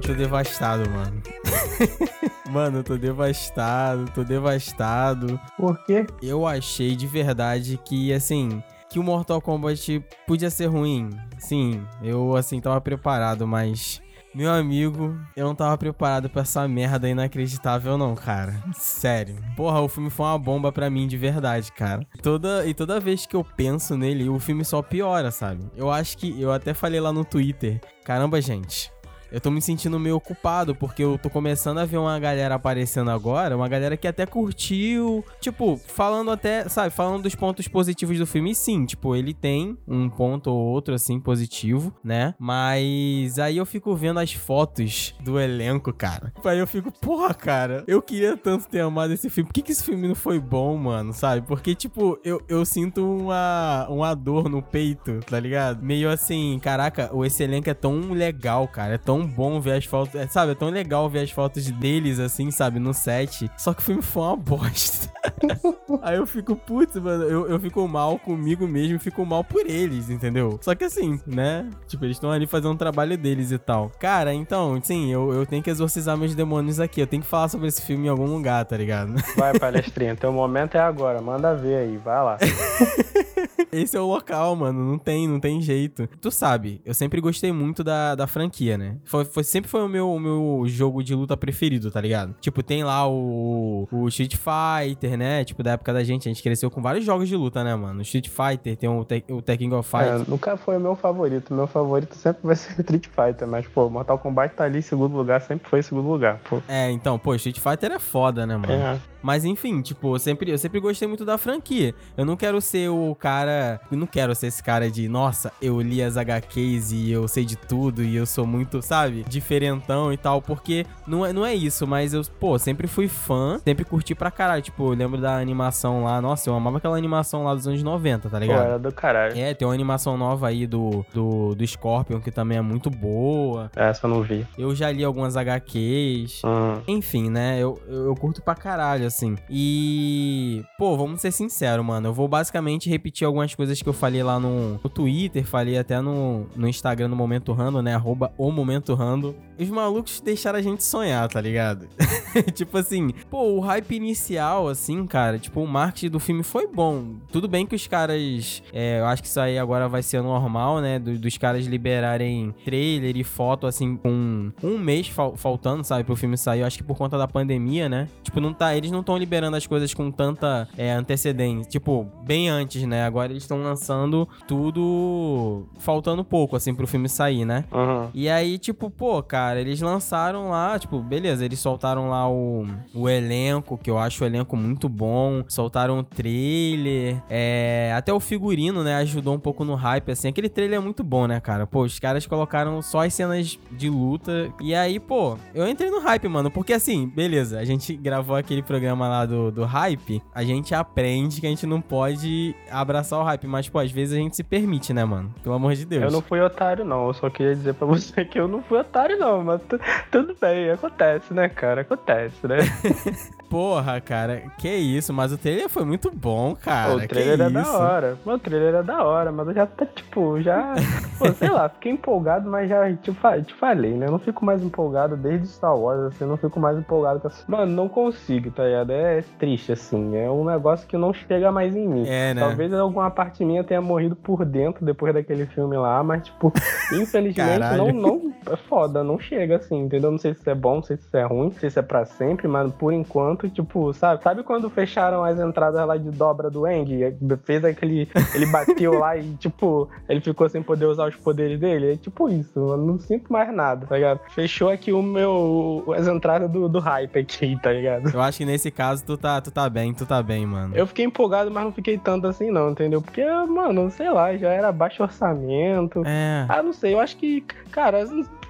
Pô, tô devastado, mano. mano, tô devastado, tô devastado. Por quê? Eu achei de verdade que, assim, que o Mortal Kombat podia ser ruim. Sim, eu, assim, tava preparado, mas. Meu amigo, eu não tava preparado pra essa merda inacreditável, não, cara. Sério. Porra, o filme foi uma bomba pra mim de verdade, cara. Toda, e toda vez que eu penso nele, o filme só piora, sabe? Eu acho que. Eu até falei lá no Twitter. Caramba, gente eu tô me sentindo meio ocupado, porque eu tô começando a ver uma galera aparecendo agora, uma galera que até curtiu, tipo, falando até, sabe, falando dos pontos positivos do filme, sim, tipo, ele tem um ponto ou outro, assim, positivo, né? Mas aí eu fico vendo as fotos do elenco, cara. Aí eu fico, porra, cara, eu queria tanto ter amado esse filme, por que, que esse filme não foi bom, mano, sabe? Porque, tipo, eu, eu sinto uma, uma dor no peito, tá ligado? Meio assim, caraca, esse elenco é tão legal, cara, é tão tão bom ver as fotos. É, sabe, é tão legal ver as fotos deles, assim, sabe, no set. Só que o filme foi uma bosta. Aí eu fico, putz, mano, eu, eu fico mal comigo mesmo fico mal por eles, entendeu? Só que assim, né? Tipo, eles estão ali fazendo o trabalho deles e tal. Cara, então, sim, eu, eu tenho que exorcizar meus demônios aqui. Eu tenho que falar sobre esse filme em algum lugar, tá ligado? Vai, palestrinha, teu momento é agora. Manda ver aí, vai lá. Esse é o local, mano. Não tem, não tem jeito. Tu sabe, eu sempre gostei muito da, da franquia, né? Foi, foi, sempre foi o meu, o meu jogo de luta preferido, tá ligado? Tipo, tem lá o, o Street Fighter, né? Tipo, da época da gente, a gente cresceu com vários jogos de luta, né, mano? Street Fighter, tem o, te, o Tekken of Fight. É, nunca foi o meu favorito. Meu favorito sempre vai ser Street Fighter, mas, pô, Mortal Kombat tá ali em segundo lugar, sempre foi em segundo lugar, pô. É, então, pô, Street Fighter é foda, né, mano? É. Mas enfim, tipo, eu sempre, eu sempre gostei muito da franquia. Eu não quero ser o cara. Eu não quero ser esse cara de, nossa, eu li as HQs e eu sei de tudo e eu sou muito, sabe, diferentão e tal. Porque não é, não é isso, mas eu, pô, sempre fui fã, sempre curti pra caralho. Tipo, eu lembro da animação lá, nossa, eu amava aquela animação lá dos anos 90, tá ligado? Pô, era do caralho. É, tem uma animação nova aí do, do, do Scorpion que também é muito boa. Essa eu não vi. Eu já li algumas HQs. Hum. Enfim, né? Eu, eu, eu curto pra caralho assim. E, pô, vamos ser sinceros, mano. Eu vou basicamente repetir algumas coisas que eu falei lá no, no Twitter, falei até no, no Instagram no Momento Rando, né? Arroba o Momento Rando. Os malucos deixaram a gente sonhar, tá ligado? tipo assim, pô, o hype inicial, assim, cara, tipo, o marketing do filme foi bom. Tudo bem que os caras, é, eu acho que isso aí agora vai ser normal, né? Do, dos caras liberarem trailer e foto, assim, com um mês fal faltando, sabe, pro filme sair. Eu acho que por conta da pandemia, né? Tipo, não tá, eles não estão liberando as coisas com tanta é, antecedência. Tipo, bem antes, né? Agora eles estão lançando tudo faltando pouco, assim, pro filme sair, né? Uhum. E aí, tipo, pô, cara, eles lançaram lá, tipo, beleza, eles soltaram lá o, o elenco, que eu acho o elenco muito bom. Soltaram o trailer. É, até o figurino, né? Ajudou um pouco no hype, assim. Aquele trailer é muito bom, né, cara? Pô, os caras colocaram só as cenas de luta. E aí, pô, eu entrei no hype, mano. Porque assim, beleza, a gente gravou aquele programa lá do, do hype, a gente aprende que a gente não pode abraçar o hype, mas, pô, às vezes a gente se permite, né, mano? Pelo amor de Deus. Eu não fui otário, não. Eu só queria dizer pra você que eu não fui otário, não, mas tudo bem, acontece, né, cara? Acontece, né? Porra, cara, que isso, mas o trailer foi muito bom, cara. O trailer que é isso? da hora. O trailer é da hora, mas eu já tá, tipo, já. pô, sei lá, fiquei empolgado, mas já te, te falei, né? Eu não fico mais empolgado desde Star Wars, assim, eu não fico mais empolgado com essa. Mano, não consigo, tá ligado? É triste, assim. É um negócio que não chega mais em mim. É, né? Talvez alguma parte minha tenha morrido por dentro depois daquele filme lá, mas, tipo, infelizmente não, não. É foda, não chega assim, entendeu? Não sei se isso é bom, não sei se isso é ruim, não sei se é pra sempre, mas por enquanto, tipo, sabe? Sabe quando fecharam as entradas lá de dobra do Eng? Fez aquele. Ele bateu lá e, tipo, ele ficou sem poder usar os poderes dele? É tipo isso, eu não sinto mais nada, tá ligado? Fechou aqui o meu. as entradas do, do hype aqui, tá ligado? Eu acho que nesse caso tu tá, tu tá bem, tu tá bem, mano. Eu fiquei empolgado, mas não fiquei tanto assim, não, entendeu? Porque, mano, sei lá, já era baixo orçamento. É. Ah, não sei, eu acho que, cara,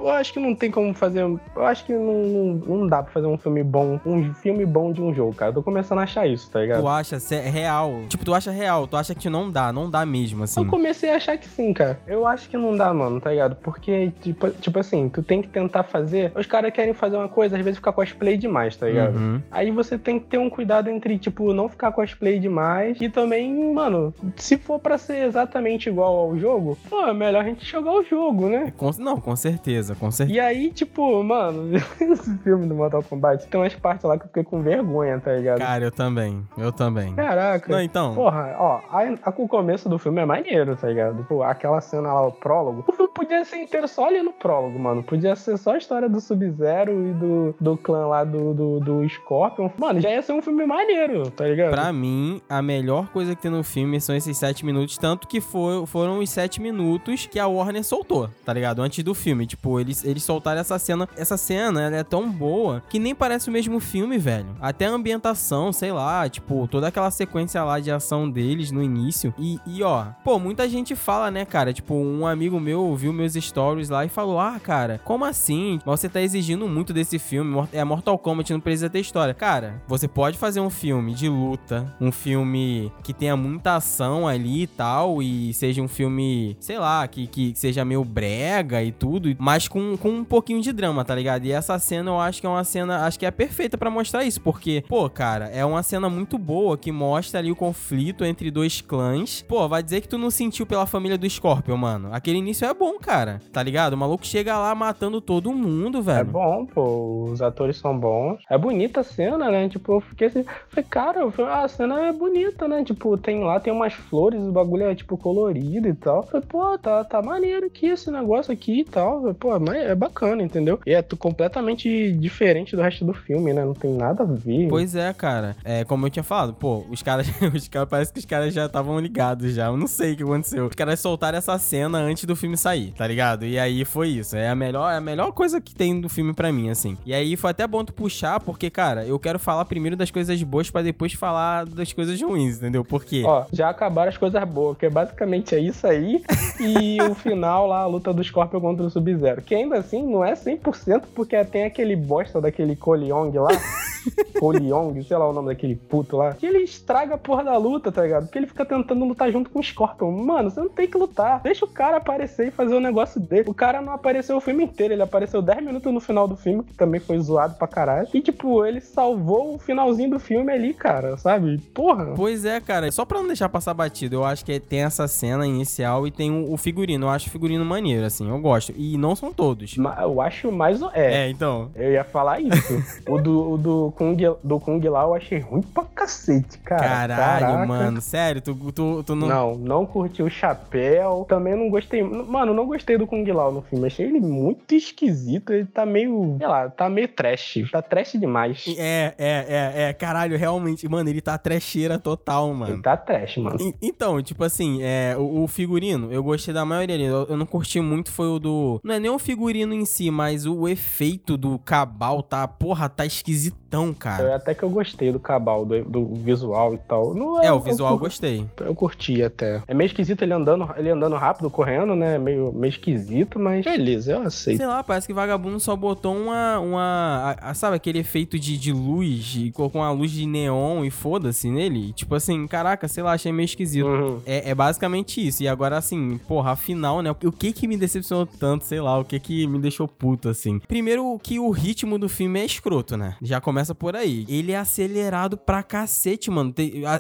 eu acho que não tem como fazer. Eu acho que não, não, não dá pra fazer um filme bom, um filme bom de um jogo, cara. Eu tô começando a achar isso, tá ligado? Tu acha é real? Tipo, tu acha real, tu acha que não dá, não dá mesmo, assim. Eu comecei a achar que sim, cara. Eu acho que não dá, mano, tá ligado? Porque, tipo, tipo assim, tu tem que tentar fazer. Os caras querem fazer uma coisa, às vezes ficar cosplay demais, tá ligado? Uhum. Aí você tem que ter um cuidado entre, tipo, não ficar cosplay demais e também, mano, se for para ser exatamente igual ao jogo, pô, é melhor a gente jogar o jogo, né? Com, não, com certeza certeza, com certeza. E aí, tipo, mano, esse filme do Mortal Kombat tem umas partes lá que eu fiquei com vergonha, tá ligado? Cara, eu também. Eu também. Caraca. Não, então. Porra, ó, a, a, o começo do filme é maneiro, tá ligado? Pô, aquela cena lá, o prólogo. O filme podia ser inteiro só ali no prólogo, mano. Podia ser só a história do Sub-Zero e do, do clã lá do, do, do Scorpion. Mano, já ia ser um filme maneiro, tá ligado? Pra mim, a melhor coisa que tem no filme são esses sete minutos, tanto que foi, foram os sete minutos que a Warner soltou, tá ligado? Antes do filme. Tipo, eles, eles soltaram essa cena. Essa cena, ela é tão boa que nem parece o mesmo filme, velho. Até a ambientação, sei lá, tipo, toda aquela sequência lá de ação deles no início. E, e ó, pô, muita gente fala, né, cara? Tipo, um amigo meu viu meus stories lá e falou: Ah, cara, como assim? Você tá exigindo muito desse filme. É Mortal Kombat, não precisa ter história. Cara, você pode fazer um filme de luta, um filme que tenha muita ação ali e tal, e seja um filme, sei lá, que, que seja meio brega e tudo, mas com, com um pouquinho de drama, tá ligado? E essa cena eu acho que é uma cena, acho que é perfeita para mostrar isso, porque, pô, cara, é uma cena muito boa que mostra ali o conflito entre dois clãs. Pô, vai dizer que tu não sentiu pela família do Scorpion, mano. Aquele início é bom, cara. Tá ligado? O maluco chega lá matando todo mundo, É velho. bom, pô. Os atores são bons. É bonita a cena, né? Tipo, eu fiquei assim. Falei, cara, ah, a cena é bonita, né? Tipo, tem lá, tem umas flores, o bagulho é, tipo, colorido e tal. Eu falei, pô, tá, tá maneiro aqui esse negócio aqui e tal. Falei, pô, mas é bacana, entendeu? E é completamente diferente do resto do filme, né? Não tem nada a ver. Pois é, cara. É, como eu tinha falado, pô, os caras, os caras parece que os caras já estavam ligados já. Eu não sei o que aconteceu. Os caras soltaram essa cena antes do filme sair, tá ligado? E aí foi isso. É a melhor, é a melhor coisa que tem do filme pra mim, assim. E aí foi até bom tu puxar, porque, cara, eu quero falar primeiro das coisas boas pra depois falar das coisas ruins, entendeu? Porque Ó, já acabaram as coisas boas, que basicamente é isso aí. E o final lá, a luta do Scorpion contra o Sub-Zero. Que ainda assim não é 100%, porque tem aquele bosta daquele Koleong lá. Koleong, sei lá o nome daquele puto lá. Que ele estraga a porra da luta, tá ligado? Porque ele fica tentando lutar junto com o Scorpion. Mano, você não tem que lutar. Deixa o cara aparecer e fazer o negócio dele. O cara não apareceu o filme inteiro, ele apareceu 10 minutos no final do filme, que também foi zoado pra caralho. E, tipo, ele salvou o finalzinho do filme ali, cara, sabe? Porra. Pois é, cara. Só pra não deixar passar batido, eu acho que tem essa cena inicial e tem o, o figurino. Eu acho o figurino maneiro, assim. Eu gosto. E não são todos. Ma- Eu acho mais. É, É, então. Eu ia falar isso. o do, o do, Kung, do Kung lá eu achei ruim pra cacete, cara. Caralho, Caraca. mano. Sério, tu, tu, tu não. Não, não curti o chapéu. Também não gostei. Mano, não gostei do Kung Lao no filme. Achei ele muito esquisito. Ele tá meio. Sei lá, tá meio trash. Tá trash demais. É, é, é, é. Caralho, realmente. Mano, ele tá trecheira total, Ele mano. tá trash, mano. E- Então, tipo assim, é, o, o figurino, eu gostei da maioria dele. Eu, eu não curti muito, foi o do. Não é nem o figurino em si, mas o efeito do cabal tá. Porra, tá esquisitão, cara. Eu- Até que eu gostei do cabal, do, do visual e tal. Não, É, eu- o visual eu eu, gostei. eu curti até. É meio esquisito ele andando, ele andando rápido, correndo, né? Meio, meio esquisito, mas beleza, eu aceito. Sei lá, parece que vagabundo só botou uma. uma a- a- sabe aquele efeito de, de luz e colocou uma luz de neon e foda-se nele? Tipo assim, caraca, sei lá, achei meio esquisito. Uhum. É, é basicamente isso. E agora, assim, porra, afinal, né? O que que me decepcionou tanto, sei lá, o que que me deixou puto, assim? Primeiro que o ritmo do filme é escroto, né? Já começa por aí. Ele é acelerado pra cacete, mano.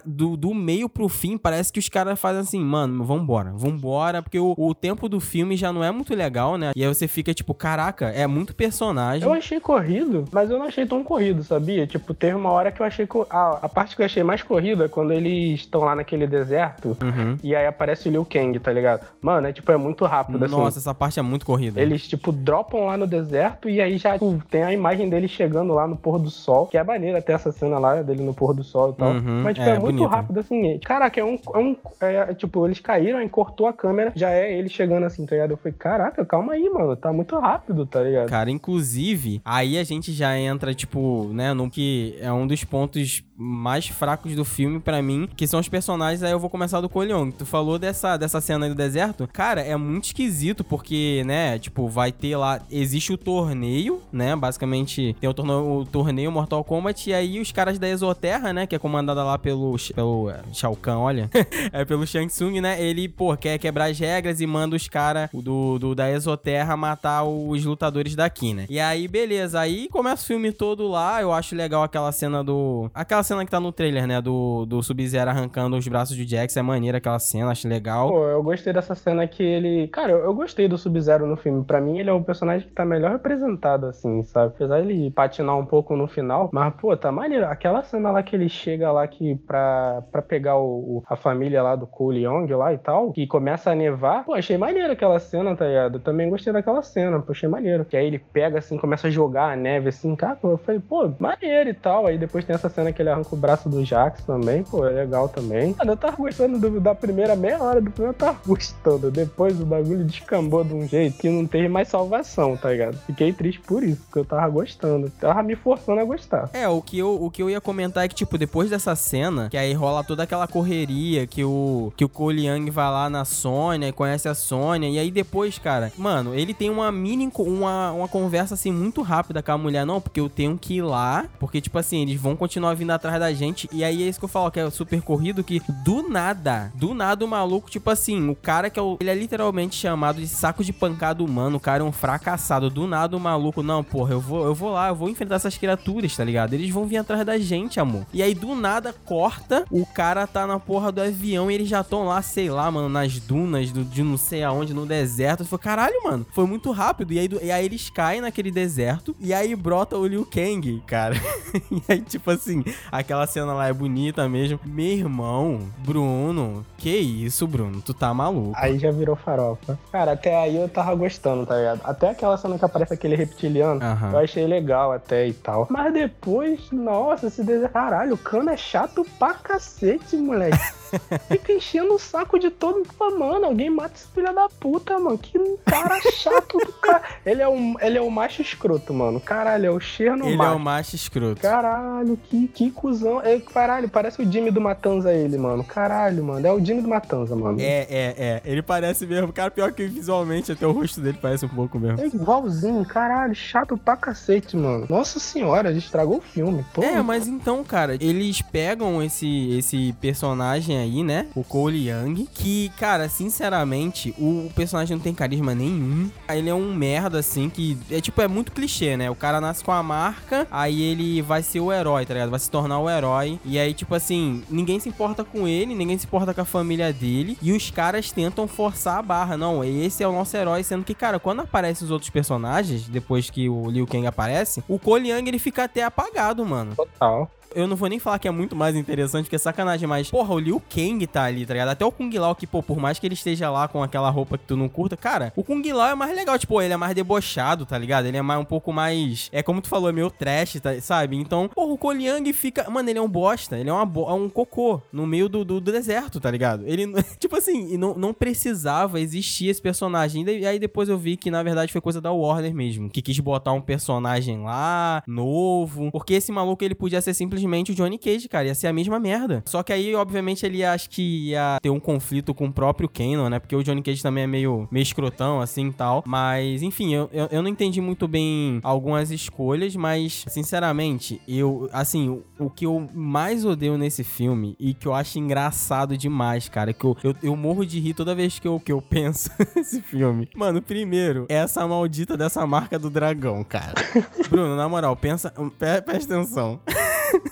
Do, do meio pro fim, parece que os caras fazem assim, mano, vambora, vambora, porque o, o tempo do filme já não é muito legal, né? E aí você fica tipo, caraca, é muito personagem. Eu achei corrido, mas eu não achei tão corrido, sabia? Tipo, teve uma hora que eu achei. Ah, a parte que eu achei mais corrida é quando eles estão lá naquele deserto Uhum. e aí aparece o Liu Kang, tá ligado? Mano, é tipo, é muito rápido assim. Nossa, essa parte é muito corrida. Eles, tipo, dropam lá no deserto e aí já tipo, tem a imagem dele chegando lá no pôr do sol, que é maneira até essa cena lá dele no pôr do sol e tal. Uhum, Mas, tipo, é, é, muito bonito. rápido assim. Caraca, é um. É um é, tipo, eles caíram e cortou a câmera, já é ele chegando assim, tá ligado? Eu falei, caraca, calma aí, mano. Tá muito rápido, tá ligado? Cara, inclusive, aí a gente já entra, tipo, né, no que é um dos pontos mais fracos do filme pra mim, que são os personagens, aí eu vou começar do Coleon. Tu falou dessa, dessa cena aí do deserto, cara, é muito esquisito, porque, né, tipo, vai ter lá, existe o torneio, né, basicamente tem o torneio, o torneio Mortal Kombat. E aí os caras da Exoterra, né? Que é comandada lá pelo, pelo é, Shao Kahn, olha. é pelo Shang Tsung, né? Ele, pô, quer quebrar as regras e manda os caras do, do, da Exoterra matar os lutadores daqui, né? E aí, beleza. Aí começa o filme todo lá. Eu acho legal aquela cena do. Aquela cena que tá no trailer, né? Do, do Sub-Zero arrancando os braços de Jax. É maneira aquela cena, acho legal. Pô, eu gostei dessa cena que ele. Cara, eu, eu gostei do Sub-Zero no filme. Pra mim, ele é o personagem que tá melhor representado, assim, sabe? Apesar de ele patinar um pouco no final. Mas, pô, tá maneiro. Aquela cena lá que ele chega lá que pra, pra pegar o, o a família lá do Cole Young lá e tal, que começa a nevar. Pô, achei maneiro aquela cena, tá ligado? Eu também gostei daquela cena, pô, achei maneiro. Que aí ele pega assim, começa a jogar a neve assim, cara, eu falei, pô, maneiro e tal. Aí depois tem essa cena que ele arranca o braço do Jax também, pô, é legal também. Mano, eu tava gostando do, da primeira meia hora do filme, eu tava gostando. Depois o bagulho descambou de um jeito que não teve mais salvação, tá ligado? Fiquei triste por isso, porque eu tava gostando. Tava me forçando a gostar. É, o que eu, o que eu ia comentar é que, tipo, depois dessa cena, que aí rola toda aquela correria, que o, que o Cole vai lá na Sônia e conhece a Sônia, e aí depois, cara, mano, ele tem uma mini, uma, uma conversa assim muito rápida com a mulher, não, porque eu tenho que ir lá, porque, tipo assim, eles vão continuar vindo atrás da gente, e aí é isso que eu falo, que é super corrido, que do nada, do nada o maluco, tipo assim, o cara que é o, ele é literalmente chamado de saco de pancada humano, o cara é um fracassado, do nada o maluco, não, porra, eu vou, eu vou lá, eu vou enfrentar essas criaturas, tá ligado? Eles vão vir atrás da gente, amor. E aí do nada corta, o cara tá na porra do avião e eles já estão lá, sei lá, mano, nas dunas do, de não sei aonde, no deserto. Foi caralho, mano, foi muito rápido. E aí, e aí eles caem naquele deserto e aí brota o Liu Kang, cara. e aí, tipo assim, aquela cena lá é bonita mesmo. Meu irmão, Bruno, que isso, Bruno? Tu tá maluco. Aí já virou farofa. Cara, até aí eu tava gostando, tá ligado? Até aquela cena que aparece aquele reptiliano, Aham. eu achei legal até e tal. Mas depois, nossa, esse desenho. Caralho, o cano é chato pra cacete, moleque. Fica enchendo o saco de todo mundo. Mano, alguém mata esse filho da puta, mano. Que cara chato do cara. Ele é, um, ele é o macho escroto, mano. Caralho, é o Cherno Ele é macho. o macho escroto. Caralho, que, que cuzão. É, caralho, parece o Jimmy do Matanza ele, mano. Caralho, mano. É o Jimmy do Matanza, mano. É, é, é. Ele parece mesmo. Cara, pior que visualmente, até o rosto dele parece um pouco mesmo. É igualzinho, caralho, chato pra cacete, mano. Nossa senhora, ele estragou o filme. Pô, É, mas então, cara, eles pegam esse, esse personagem aí, né? O Cole Young, que, cara, sinceramente, o personagem não tem carisma nenhum. Ele é um merda, assim, que é tipo, é muito clichê, né? O cara nasce com a marca, aí ele vai ser o herói, tá ligado? Vai se tornar o herói. E aí, tipo assim, ninguém se importa com ele, ninguém se importa com a família dele. E os caras tentam forçar a barra. Não, esse é o nosso herói, sendo que, cara, quando aparecem os outros personagens, depois que o Liu Kang aparece, o Cole Young ele fica até apagado, mano. total. Eu não vou nem falar que é muito mais interessante, porque é sacanagem, mas, porra, o Liu Kang tá ali, tá ligado? Até o Kung Lao, que, pô, por mais que ele esteja lá com aquela roupa que tu não curta, cara, o Kung Lao é mais legal, tipo, ele é mais debochado, tá ligado? Ele é mais um pouco mais. É como tu falou, é meio trash, tá, sabe? Então, porra, o Young fica. Mano, ele é um bosta, ele é, uma bo... é um cocô no meio do, do, do deserto, tá ligado? Ele, tipo assim, não, não precisava existir esse personagem. E aí depois eu vi que, na verdade, foi coisa da Warner mesmo, que quis botar um personagem lá, novo, porque esse maluco ele podia ser simplesmente o Johnny Cage, cara, ia ser a mesma merda. Só que aí, obviamente, ele acho que ia ter um conflito com o próprio Kanon, né? Porque o Johnny Cage também é meio, meio escrotão, assim e tal. Mas, enfim, eu, eu, eu não entendi muito bem algumas escolhas, mas, sinceramente, eu, assim, o, o que eu mais odeio nesse filme e que eu acho engraçado demais, cara, que eu, eu, eu morro de rir toda vez que eu, que eu penso nesse filme. Mano, primeiro, é essa maldita dessa marca do dragão, cara. Bruno, na moral, pensa, pre- presta atenção.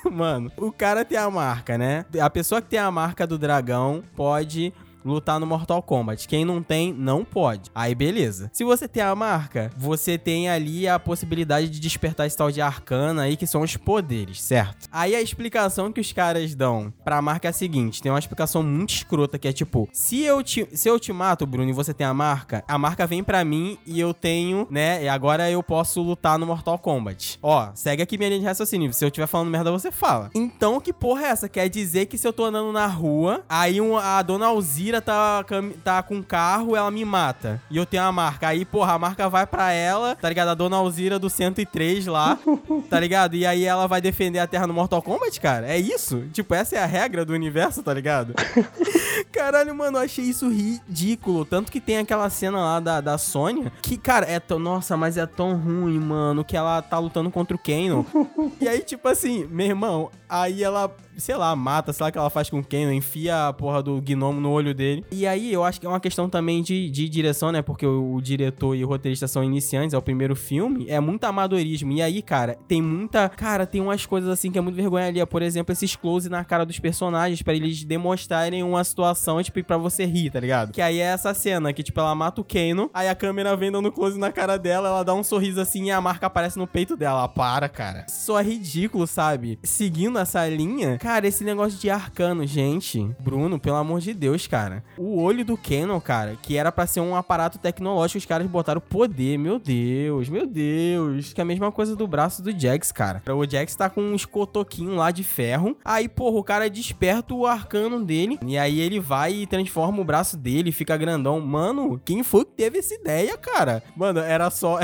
Mano, o cara tem a marca, né? A pessoa que tem a marca do dragão pode lutar no Mortal Kombat. Quem não tem, não pode. Aí beleza. Se você tem a marca, você tem ali a possibilidade de despertar esse tal de arcana aí, que são os poderes, certo? Aí a explicação que os caras dão pra marca é a seguinte: tem uma explicação muito escrota que é tipo: se eu te, se eu te mato, Bruno, e você tem a marca, a marca vem pra mim e eu tenho, né? E agora eu posso lutar no Mortal Kombat. Ó, segue aqui minha linha de raciocínio. Se eu estiver falando merda, você fala. Então, que porra é essa? Quer dizer que se eu tô andando na rua, aí um- a dona Alzira tá, tá com carro, ela me mata. E eu tenho a marca. Aí, porra, a marca vai pra ela, tá ligado? A dona Alzira do 103 lá, tá ligado? E aí ela vai defender a Terra no Mortal Kombat, cara. É isso? Tipo, essa é a regra do universo, tá ligado? Caralho, mano, eu achei isso ridículo. Tanto que tem aquela cena lá da, da Sônia, que, cara, é tão. Nossa, mas é tão ruim, mano, que ela tá lutando contra o Kano. e aí, tipo assim, meu irmão, aí ela sei lá, mata, sei lá o que ela faz com o Ken, enfia a porra do gnomo no olho dele. E aí eu acho que é uma questão também de, de direção, né? Porque o, o, diretor e o roteirista são iniciantes, é o primeiro filme, é muito amadorismo. E aí, cara, tem muita. Cara, tem umas coisas assim que é muito vergonha ali. Por exemplo, esses close na cara dos personagens para eles demonstrarem uma situação, tipo, pra você rir, tá ligado? Que aí é essa cena que, tipo, ela mata o Kano, aí a câmera vem dando close na cara dela, ela dá um sorriso assim e a marca aparece no peito dela. Para, cara. Só é ridículo, sabe? Seguindo essa linha, Cara, esse negócio de arcano, gente. Bruno, pelo amor de Deus, cara. O olho do Canon, cara, que era para ser um aparato tecnológico, os caras botaram poder. Meu Deus, meu Deus. Que é a mesma coisa do braço do Jax, cara. O Jax tá com uns cotoquinhos lá de ferro. Aí, porra, o cara desperta o arcano dele. E aí ele vai e transforma o braço dele, fica grandão. Mano, quem foi que teve essa ideia, cara? Mano, era só.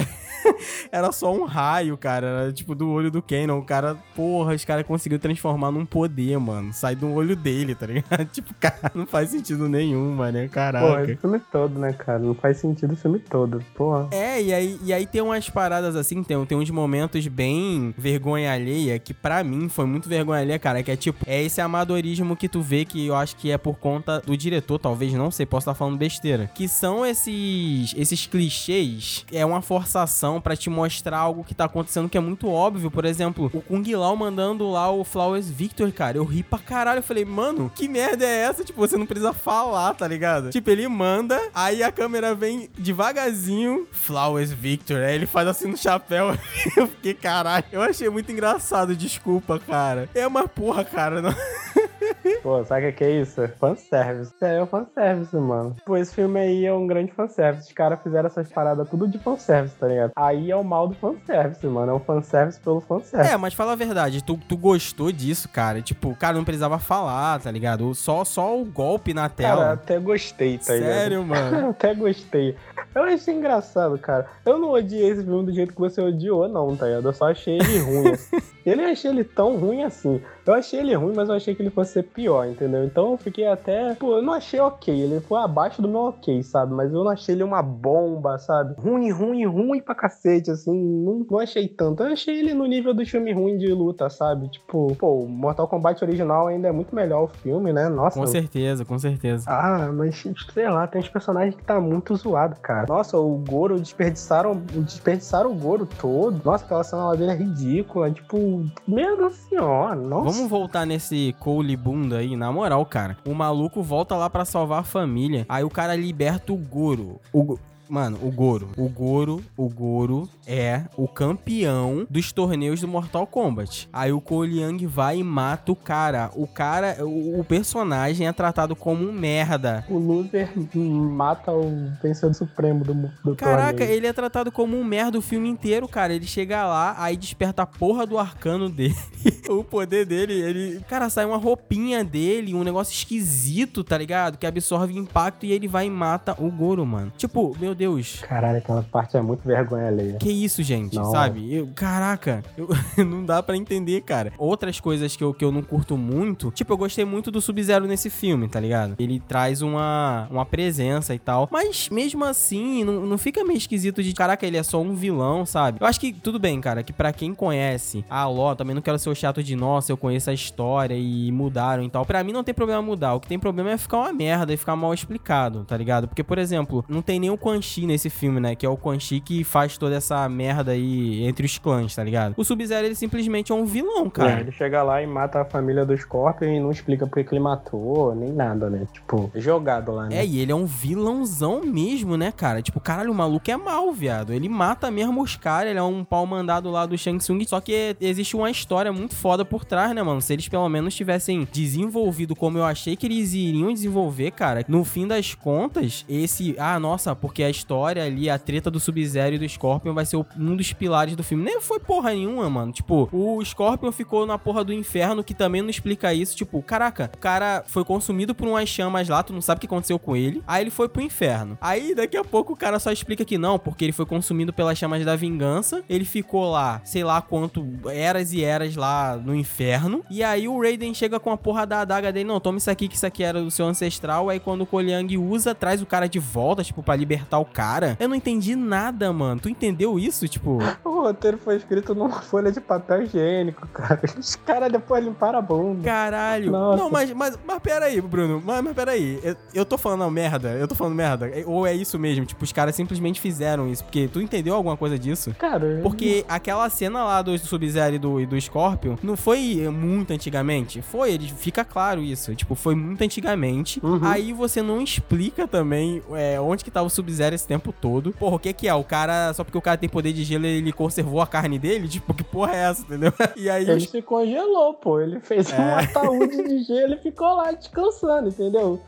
era só um raio, cara. Era, tipo, do olho do Canon. O cara, porra, os caras conseguiu transformar num poder, mano. Sai do olho dele, tá ligado? tipo, cara, não faz sentido nenhum, mano. Caraca. Porra, o filme todo, né, cara? Não faz sentido o filme todo, porra. É, e aí, e aí tem umas paradas assim, tem, tem uns momentos bem vergonha alheia, que para mim foi muito vergonha alheia, cara. Que é tipo, é esse amadorismo que tu vê que eu acho que é por conta do diretor, talvez, não sei, posso estar falando besteira. Que são esses, esses clichês, é uma forçação para te mostrar algo que tá acontecendo que é muito óbvio. Por exemplo, o Kung Lao mandando lá o Flowers Victor, cara. Eu ri pra caralho. Eu falei, mano, que merda é essa? Tipo, você não precisa falar, tá ligado? Tipo, ele manda, aí a câmera vem devagarzinho, Flowers Victor. Aí ele faz assim no chapéu. eu fiquei, caralho. Eu achei muito engraçado, desculpa, cara. É uma porra, cara. Não... Pô, sabe o que é isso? Fanservice. É, é fanservice, mano. Pô, esse filme aí é um grande fanservice. Os caras fizeram essas paradas tudo de fanservice, tá ligado? Aí é o mal do fanservice, mano. É um fanservice pelo fanservice. É, mas fala a verdade, tu, tu gostou disso, cara? Tipo, o cara não precisava falar, tá ligado? Só, só o golpe na tela. Cara, até gostei, tá ligado? Sério, mano? até gostei. Eu achei engraçado, cara. Eu não odiei esse filme do jeito que você odiou, não, tá ligado? Eu só achei ele ruim. eu nem achei ele tão ruim assim. Eu achei ele ruim, mas eu achei que ele fosse ser pior, entendeu? Então eu fiquei até. Pô, eu não achei ok. Ele foi abaixo do meu ok, sabe? Mas eu não achei ele uma bomba, sabe? Ruim, ruim, ruim pra cacete, assim. Não, não achei tanto. Eu achei ele no nível do filme ruim de luta, sabe? Tipo, pô, Mortal Kombat original ainda é muito melhor o filme, né? Nossa. Com certeza, com certeza. Ah, mas sei lá, tem uns personagens que tá muito zoado, cara. Nossa, o Goro desperdiçaram, desperdiçaram o Goro todo. Nossa, aquela cena lá dele é ridícula. Tipo, meu senhora, nossa. Vamos voltar nesse Cole Bunda aí, na moral, cara. O maluco volta lá para salvar a família. Aí o cara liberta o Goro. O, Mano, o Goro. O Goro, o Goro é o campeão dos torneios do Mortal Kombat. Aí o Cole Young vai e mata o cara. O cara, o, o personagem é tratado como um merda. O loser mata o vencedor supremo do, do Caraca, torneio. ele é tratado como um merda o filme inteiro, cara. Ele chega lá, aí desperta a porra do arcano dele. o poder dele, ele. Cara, sai uma roupinha dele, um negócio esquisito, tá ligado? Que absorve impacto e ele vai e mata o Goro, mano. Tipo, meu Deus Deus. Caralho, aquela parte é muito vergonha alheia. Que isso, gente, não. sabe? Eu, caraca, eu, não dá para entender, cara. Outras coisas que eu, que eu não curto muito, tipo, eu gostei muito do Sub-Zero nesse filme, tá ligado? Ele traz uma, uma presença e tal. Mas mesmo assim, não, não fica meio esquisito de, caraca, ele é só um vilão, sabe? Eu acho que tudo bem, cara, que para quem conhece a Ló, também não quero ser o chato de nossa, eu conheço a história e mudaram e tal. Pra mim não tem problema mudar. O que tem problema é ficar uma merda e ficar mal explicado, tá ligado? Porque, por exemplo, não tem nem o Quan Chi nesse filme, né? Que é o Quan Chi que faz toda essa merda aí entre os clãs, tá ligado? O Sub-Zero, ele simplesmente é um vilão, cara. É, ele chega lá e mata a família do Scorpion e não explica por que ele matou, nem nada, né? Tipo, jogado lá, né? É, e ele é um vilãozão mesmo, né, cara? Tipo, caralho, o maluco é mal, viado. Ele mata mesmo os caras, ele é um pau mandado lá do Shang Tsung. Só que existe uma história muito foda por trás, né, mano? Se eles pelo menos tivessem desenvolvido como eu achei que eles iriam desenvolver, cara, no fim das contas, esse. Ah, nossa, porque a história ali, a treta do Sub-Zero e do Scorpion vai ser um dos pilares do filme. Nem foi porra nenhuma, mano. Tipo, o Scorpion ficou na porra do inferno, que também não explica isso. Tipo, caraca, o cara foi consumido por umas chamas lá, tu não sabe o que aconteceu com ele. Aí ele foi pro inferno. Aí daqui a pouco o cara só explica que não, porque ele foi consumido pelas chamas da vingança. Ele ficou lá, sei lá quanto, eras e eras lá no inferno. E aí o Raiden chega com a porra da adaga dele, não, toma isso aqui, que isso aqui era do seu ancestral. Aí quando o Koliang usa, traz o cara de volta, tipo, para libertar o cara. Eu não entendi nada, mano. Tu entendeu isso? Tipo. O roteiro foi escrito numa folha de papel higiênico, cara. Os caras depois limparam a bunda. Caralho. Nossa. Não, mas, mas, mas peraí, Bruno. Mas, mas peraí. Eu, eu tô falando merda. Eu tô falando merda. Ou é isso mesmo? Tipo, os caras simplesmente fizeram isso. Porque tu entendeu alguma coisa disso? Cara. Porque aquela cena lá do Sub-Zero e do, e do Scorpion não foi muito antigamente. Foi, ele fica claro isso. Tipo, foi muito antigamente. Uhum. Aí você não explica também é, onde que tava o Sub-Zero esse tempo todo. Porra, o que que é? O cara, só porque o cara tem poder de gelo, ele conservou a carne dele? Tipo, que porra é essa, entendeu? E aí. Ele se congelou, pô. Ele fez é. um ataúde de gelo e ficou lá descansando, entendeu?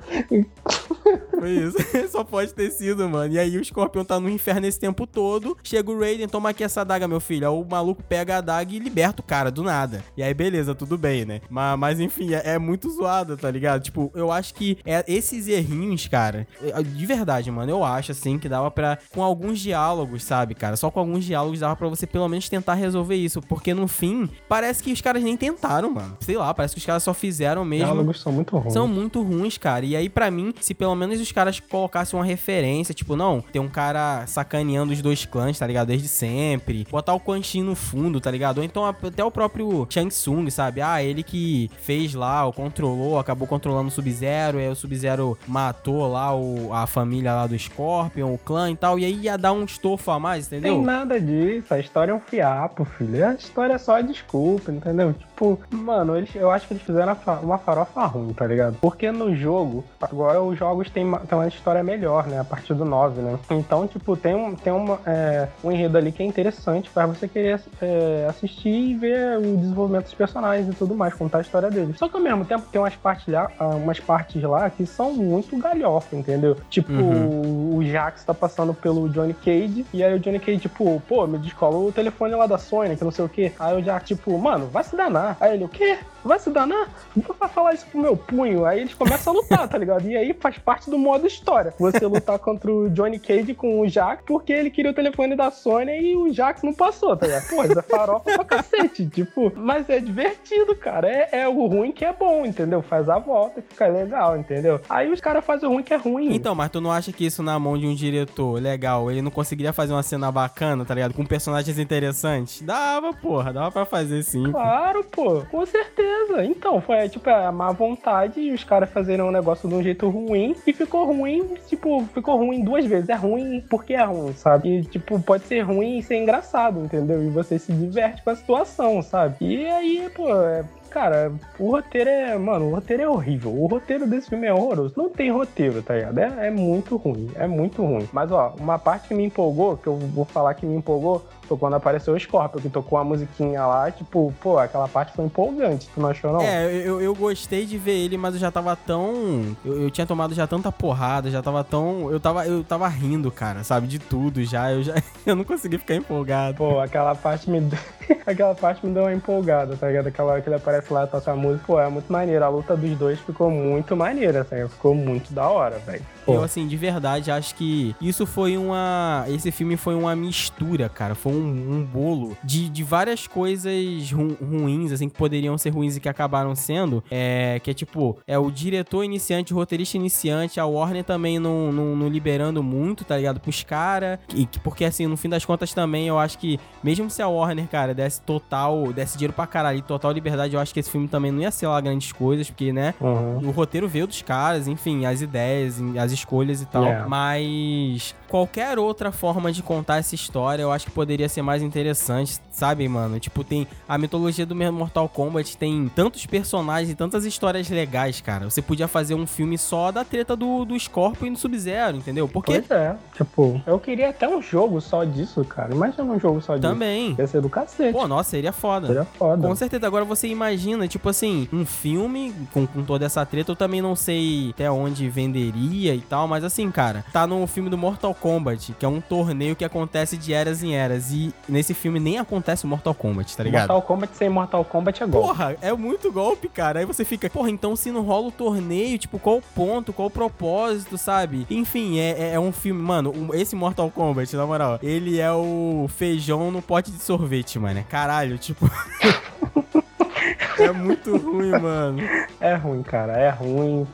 Foi isso. Só pode ter sido, mano. E aí o Scorpion tá no inferno esse tempo todo. Chega o Raiden, toma aqui essa adaga, meu filho. Aí o maluco pega a adaga e liberta o cara do nada. E aí, beleza, tudo bem, né? Mas, mas enfim, é, é muito zoado, tá ligado? Tipo, eu acho que é, esses errinhos, cara, é, de verdade, mano, eu acho assim que dava pra. Com alguns diálogos, sabe, cara? Só com alguns diálogos dava pra você pelo menos tentar resolver isso. Porque no fim, parece que os caras nem tentaram, mano. Sei lá, parece que os caras só fizeram mesmo. Diálogos são muito ruins. São muito ruins, cara. E aí, para mim, se pelo menos os caras colocassem uma referência, tipo, não, tem um cara sacaneando os dois clãs, tá ligado? Desde sempre. Botar o Quan Chi no fundo, tá ligado? Ou então até o próprio Shang Tsung, sabe? Ah, ele que fez lá, ou controlou, acabou controlando o Sub-Zero, aí o Sub-Zero matou lá o, a família lá do Scorpion, o clã e tal, e aí ia dar um estofo a mais, entendeu? Tem nada disso, a história é um fiapo, filho. A história é só desculpa, entendeu? Tipo, mano, eles, eu acho que eles fizeram uma farofa ruim, tá ligado? Porque no jogo, agora os jogos têm uma, têm uma história melhor, né? A partir do 9, né? Então, tipo, tem, um, tem uma, é, um enredo ali que é interessante para você querer é, assistir e ver o desenvolvimento dos personagens e tudo mais, contar a história deles. Só que ao mesmo tempo tem umas partes lá, ah, umas partes lá que são muito galhofa, entendeu? Tipo, uhum. o Tá passando pelo Johnny Cage e aí o Johnny Cage, tipo, pô, me descola o telefone lá da Sony, que não sei o que. Aí o Jax, tipo, mano, vai se danar. Aí ele, o quê? Vai se danar? Vai falar isso pro meu punho. Aí eles começam a lutar, tá ligado? E aí faz parte do modo história. Você lutar contra o Johnny Cage com o Jax porque ele queria o telefone da Sony e o Jax não passou, tá ligado? Pô, isso é farofa pra cacete. Tipo, mas é divertido, cara. É, é o ruim que é bom, entendeu? Faz a volta e fica legal, entendeu? Aí os caras fazem o ruim que é ruim. Então, mas tu não acha que isso na mão de um diretor legal, ele não conseguiria fazer uma cena bacana, tá ligado? Com personagens interessantes? Dava, porra, dava pra fazer sim. Claro, pô. Com certeza. Então, foi tipo a má vontade e os caras fazerem um negócio de um jeito ruim e ficou ruim, tipo, ficou ruim duas vezes. É ruim porque é ruim, sabe? E, tipo, pode ser ruim e ser engraçado, entendeu? E você se diverte com a situação, sabe? E aí, pô, é, cara, o roteiro é. Mano, o roteiro é horrível. O roteiro desse filme é horroroso. Não tem roteiro, tá ligado? É, é muito ruim. É muito ruim. Mas, ó, uma parte que me empolgou, que eu vou falar que me empolgou, foi quando apareceu o Scorpio, que tocou a musiquinha lá, tipo, pô, aquela parte foi empolgante, tu não achou não? É, eu, eu gostei de ver ele, mas eu já tava tão. Eu, eu, tinha tomado já tanta porrada, já tava tão. Eu tava, eu tava rindo, cara, sabe, de tudo já. Eu já. Eu não consegui ficar empolgado. Pô, aquela parte me. aquela parte me deu uma empolgada, tá ligado? Aquela hora que ele aparece lá e toca a música, pô, é muito maneiro. A luta dos dois ficou muito maneira, assim, ficou muito da hora, velho. Eu, assim, de verdade, acho que isso foi uma. Esse filme foi uma mistura, cara. Foi um, um bolo de, de várias coisas ru, ruins, assim, que poderiam ser ruins e que acabaram sendo. É, que é tipo, é o diretor iniciante, o roteirista iniciante, a Warner também não, não, não liberando muito, tá ligado? Pros caras. Porque, assim, no fim das contas também, eu acho que, mesmo se a Warner, cara, desse total, desse dinheiro pra caralho, total liberdade, eu acho que esse filme também não ia ser lá grandes coisas, porque, né? Uhum. O roteiro veio dos caras, enfim, as ideias, as escolhas e tal. Yeah. Mas qualquer outra forma de contar essa história, eu acho que poderia ser mais interessante, sabe, mano? Tipo, tem a mitologia do Mortal Kombat, tem tantos personagens e tantas histórias legais, cara. Você podia fazer um filme só da treta do, do Scorpion e do Sub-Zero, entendeu? Porque... Pois é, tipo, eu queria até um jogo só disso, cara. Imagina um jogo só disso. Também. Ia ser do cacete. Pô, nossa, seria foda. Seria foda. Com certeza. Agora você imagina, tipo assim, um filme com, com toda essa treta, eu também não sei até onde venderia e tal, mas assim, cara, tá no filme do Mortal Kombat Kombat, que é um torneio que acontece de eras em eras. E nesse filme nem acontece o Mortal Kombat, tá ligado? Mortal Kombat sem Mortal Kombat é golpe. Porra, é muito golpe, cara. Aí você fica, porra, então se não rola o torneio, tipo, qual o ponto, qual o propósito, sabe? Enfim, é, é, é um filme, mano, esse Mortal Kombat, na moral, ele é o feijão no pote de sorvete, mano. Caralho, tipo. É muito ruim, mano. É ruim, cara. É ruim.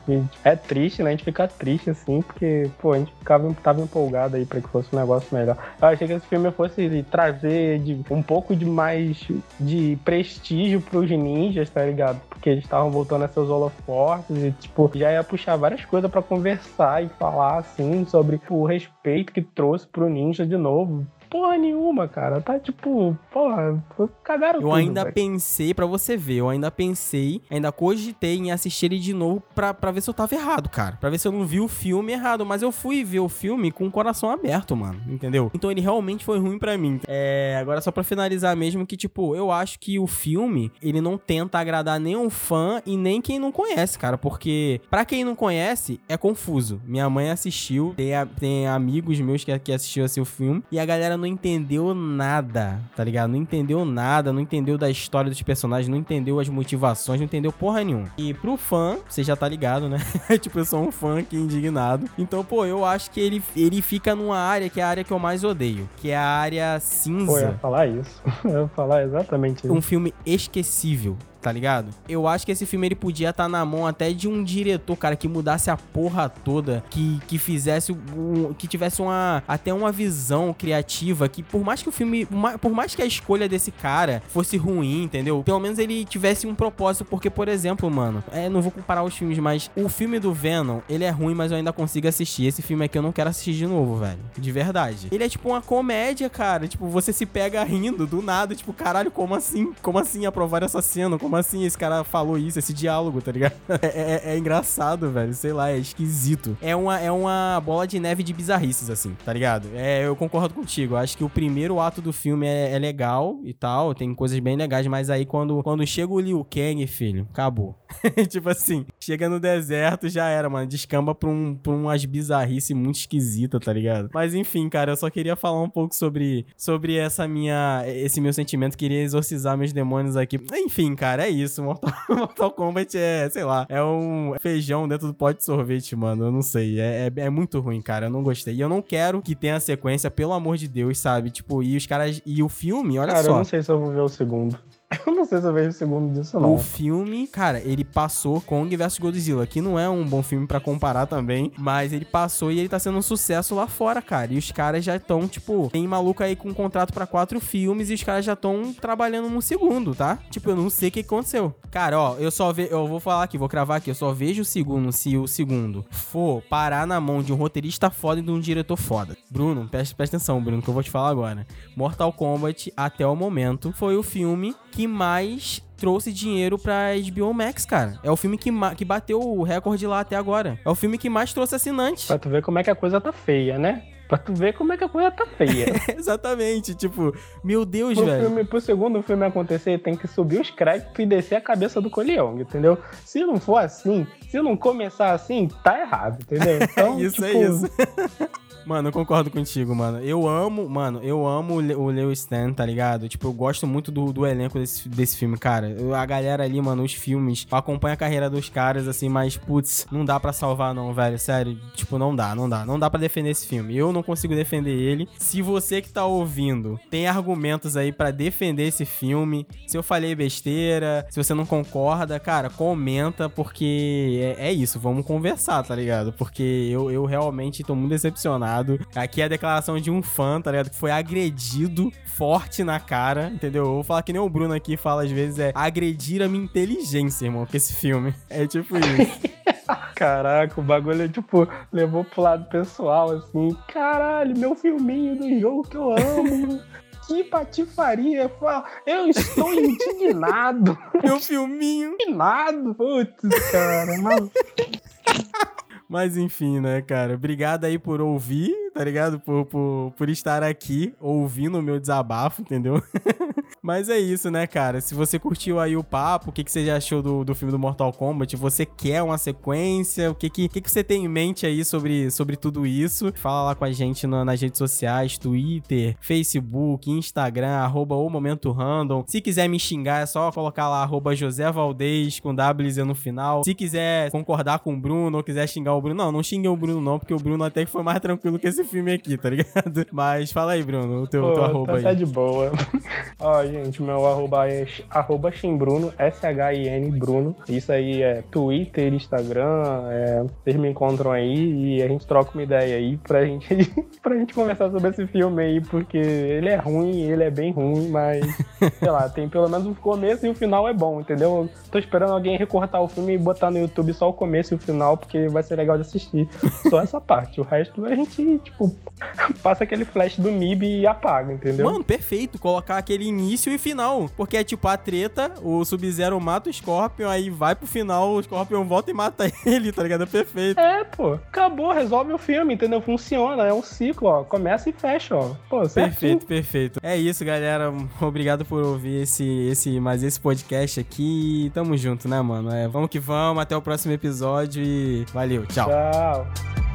É triste, né? A gente fica triste, assim, porque, pô, a gente ficava, tava empolgado aí pra que fosse um negócio melhor. Eu achei que esse filme fosse trazer de, um pouco de mais de prestígio pros ninjas, tá ligado? Porque eles estavam voltando a seus holofortes e, tipo, já ia puxar várias coisas para conversar e falar, assim, sobre o respeito que trouxe pro ninja de novo porra nenhuma, cara. Tá tipo, porra, cagaram Eu tudo, ainda véio. pensei, para você ver, eu ainda pensei, ainda cogitei em assistir ele de novo pra, pra ver se eu tava errado, cara. Pra ver se eu não vi o filme errado. Mas eu fui ver o filme com o coração aberto, mano. Entendeu? Então ele realmente foi ruim para mim. É, agora só pra finalizar mesmo que, tipo, eu acho que o filme, ele não tenta agradar nem um fã e nem quem não conhece, cara. Porque, para quem não conhece, é confuso. Minha mãe assistiu, tem, a, tem amigos meus que, que assistiu assim, o filme, e a galera não entendeu nada, tá ligado? Não entendeu nada, não entendeu da história dos personagens, não entendeu as motivações, não entendeu porra nenhuma. E pro fã, você já tá ligado, né? tipo, eu sou um fã aqui indignado. Então, pô, eu acho que ele, ele fica numa área que é a área que eu mais odeio, que é a área cinza. Pô, eu ia falar isso. eu ia falar exatamente isso. Um filme esquecível tá ligado? Eu acho que esse filme ele podia estar tá na mão até de um diretor, cara, que mudasse a porra toda, que, que fizesse um, que tivesse uma até uma visão criativa, que por mais que o filme, por mais que a escolha desse cara fosse ruim, entendeu? Pelo menos ele tivesse um propósito, porque por exemplo, mano, é, não vou comparar os filmes, mas o filme do Venom, ele é ruim, mas eu ainda consigo assistir. Esse filme aqui eu não quero assistir de novo, velho. De verdade. Ele é tipo uma comédia, cara. Tipo, você se pega rindo do nada, tipo, caralho, como assim? Como assim aprovar essa cena? Como como assim esse cara falou isso, esse diálogo, tá ligado? É, é, é, engraçado, velho. Sei lá, é esquisito. É uma, é uma bola de neve de bizarrices, assim, tá ligado? É, eu concordo contigo. Acho que o primeiro ato do filme é, é legal e tal, tem coisas bem legais, mas aí quando, quando chega o Liu Kang, filho, acabou. tipo assim, chega no deserto, já era, mano. Descamba pra, um, pra umas bizarrices muito esquisitas, tá ligado? Mas enfim, cara, eu só queria falar um pouco sobre, sobre essa minha, esse meu sentimento. Queria exorcizar meus demônios aqui. Enfim, cara, é isso. Mortal, Mortal Kombat é, sei lá, é um feijão dentro do pote de sorvete, mano. Eu não sei. É, é, é, muito ruim, cara. Eu não gostei. E eu não quero que tenha sequência, pelo amor de Deus, sabe? Tipo, e os caras. E o filme, olha cara, só. Eu não sei se eu vou ver o segundo. Eu não sei se eu vejo o segundo disso, não. O filme, cara, ele passou Kong vs Godzilla, que não é um bom filme para comparar também, mas ele passou e ele tá sendo um sucesso lá fora, cara. E os caras já estão, tipo, tem maluco aí com um contrato para quatro filmes e os caras já estão trabalhando no segundo, tá? Tipo, eu não sei o que aconteceu. Cara, ó, eu só vejo, eu vou falar aqui, vou cravar aqui, eu só vejo o segundo se o segundo for parar na mão de um roteirista foda e de um diretor foda. Bruno, presta, presta atenção, Bruno, que eu vou te falar agora. Mortal Kombat, até o momento, foi o filme que mais trouxe dinheiro pra HBO Max, cara. É o filme que, que bateu o recorde lá até agora. É o filme que mais trouxe assinantes. Pra tu ver como é que a coisa tá feia, né? Pra tu ver como é que a coisa tá feia. Exatamente, tipo, meu Deus, pro velho. Filme, pro segundo filme acontecer, tem que subir os créditos e descer a cabeça do Coleong, entendeu? Se não for assim, se não começar assim, tá errado, entendeu? Então, isso é tipo... é isso. Mano, eu concordo contigo, mano. Eu amo, mano, eu amo o Leo Stan, tá ligado? Tipo, eu gosto muito do, do elenco desse, desse filme, cara. A galera ali, mano, os filmes, acompanha a carreira dos caras, assim, mas, putz, não dá para salvar, não, velho. Sério, tipo, não dá, não dá. Não dá para defender esse filme. Eu não consigo defender ele. Se você que tá ouvindo tem argumentos aí para defender esse filme, se eu falei besteira, se você não concorda, cara, comenta, porque é, é isso, vamos conversar, tá ligado? Porque eu, eu realmente tô muito decepcionado Aqui é a declaração de um fã, tá ligado? Que foi agredido forte na cara, entendeu? Eu vou falar que nem o Bruno aqui fala às vezes, é agredir a minha inteligência, irmão, com esse filme. É tipo isso. Caraca, o bagulho, tipo, levou pro lado pessoal, assim. Caralho, meu filminho do jogo que eu amo. que patifaria. Eu estou indignado. Meu filminho. Indignado. Putz, cara. Mas... Mas enfim, né, cara? Obrigado aí por ouvir, tá ligado? Por, por, por estar aqui ouvindo o meu desabafo, entendeu? Mas é isso, né, cara? Se você curtiu aí o papo, o que, que você já achou do, do filme do Mortal Kombat? Você quer uma sequência? O que, que, que, que você tem em mente aí sobre, sobre tudo isso? Fala lá com a gente nas redes sociais, Twitter, Facebook, Instagram, arroba o Momento Random. Se quiser me xingar, é só colocar lá, arroba José Valdez, com WZ no final. Se quiser concordar com o Bruno ou quiser xingar o Bruno, não, não xingue o Bruno não, porque o Bruno até que foi mais tranquilo que esse filme aqui, tá ligado? Mas fala aí, Bruno, o teu, Pô, teu arroba tá aí. Tá de boa. Ó, gente, meu arroba é arroba Shimbruno, S-H-I-N Bruno. Isso aí é Twitter, Instagram, é, vocês me encontram aí e a gente troca uma ideia aí pra gente, pra gente conversar sobre esse filme aí, porque ele é ruim, ele é bem ruim, mas, sei lá, tem pelo menos o começo e o final é bom, entendeu? Tô esperando alguém recortar o filme e botar no YouTube só o começo e o final, porque vai ser legal de assistir. Só essa parte. O resto a gente, tipo, passa aquele flash do MIB e apaga, entendeu? Mano, perfeito. Colocar aquele início e final. Porque é tipo a treta, o Sub-Zero mata o Scorpion, aí vai pro final, o Scorpion volta e mata ele, tá ligado? É perfeito. É, pô. Acabou, resolve o filme, entendeu? Funciona, é um ciclo, ó. Começa e fecha, ó. Pô, perfeito, perfeito. É isso, galera. Obrigado por ouvir esse, esse, mais esse podcast aqui. Tamo junto, né, mano? É, vamos que vamos. Até o próximo episódio e valeu. Tchau. Tchau.